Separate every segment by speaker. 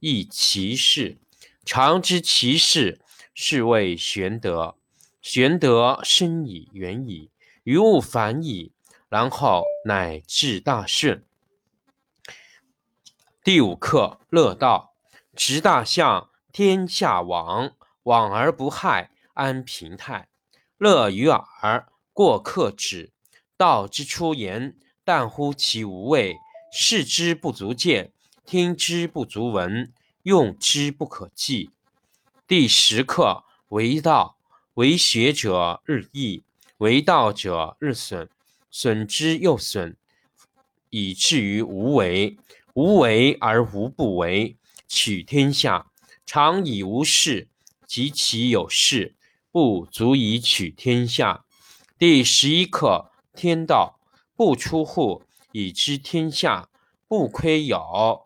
Speaker 1: 亦其事，常知其事，是谓玄德。玄德深矣，远矣，于物反矣，然后乃至大顺。第五课：乐道。执大象，天下往，往而不害，安平泰。乐于耳，过客止。道之出言，淡乎其无味；视之不足见。听之不足闻，用之不可记。第十课为道，为学者日益，为道者日损，损之又损，以至于无为。无为而无不为，取天下常以无事，及其有事，不足以取天下。第十一课天道，不出户，以知天下；不窥有。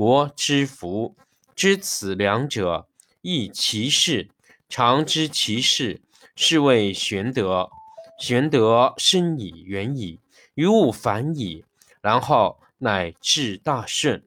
Speaker 1: 国之福，知此两者，亦其事。常知其事，是谓玄德。玄德深矣，远矣，于物反矣，然后乃至大顺。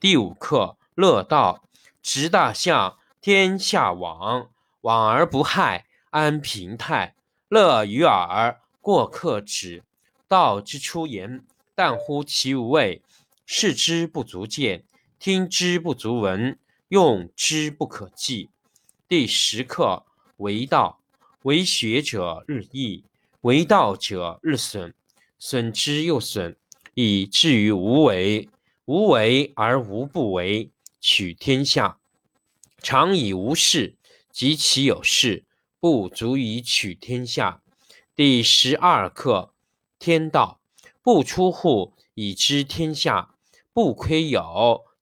Speaker 1: 第五课：乐道。执大象，天下往，往而不害，安平泰。乐于耳，过客止。道之出言，淡乎其无味；视之不足见。听之不足闻，用之不可记。第十课为道，为学者日益，为道者日损，损之又损，以至于无为。无为而无不为，取天下常以无事，及其有事，不足以取天下。第十二课天道，不出户，以知天下；不窥有。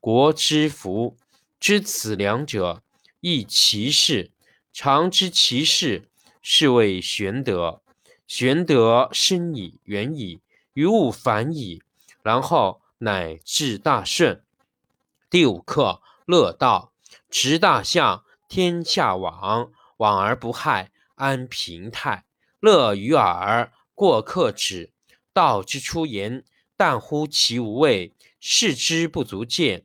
Speaker 1: 国之福，知此两者，亦其事。常知其事，是谓玄德。玄德深矣，远矣，于物反矣，然后乃至大顺。第五课：乐道。执大象，天下往，往而不害，安平泰。乐于耳，过客止。道之出言，淡乎其无味；视之不足见。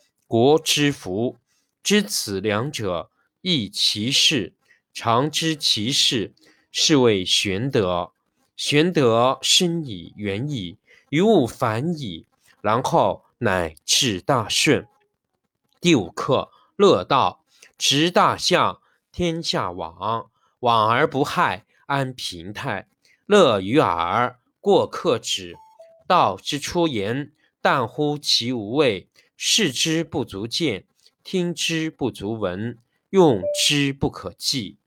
Speaker 1: 国之福。知此两者，亦其事。常知其事，是谓玄德。玄德深矣，远矣，于物反矣，然后乃至大顺。第五课，乐道。执大象，天下往，往而不害，安平泰。乐于耳，过客止。道之出言，淡乎其无味；视之不足见，听之不足闻，用之不可计。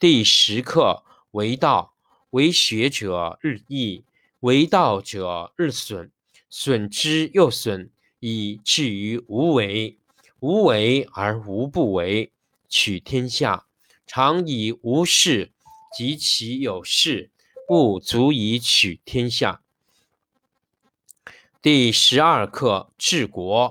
Speaker 1: 第十课，为道。为学者日益，为道者日损，损之又损，以至于无为。无为而无不为，取天下常以无事，及其有事，不足以取天下。第十二课治国。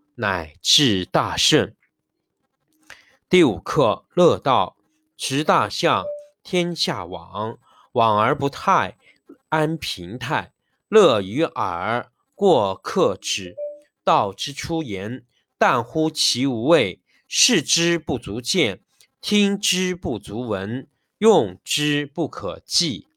Speaker 1: 乃至大圣。第五课，乐道。执大象，天下往，往而不泰，安平泰。乐于耳，过客止。道之出言，淡乎其无味；视之不足见，听之不足闻，用之不可计。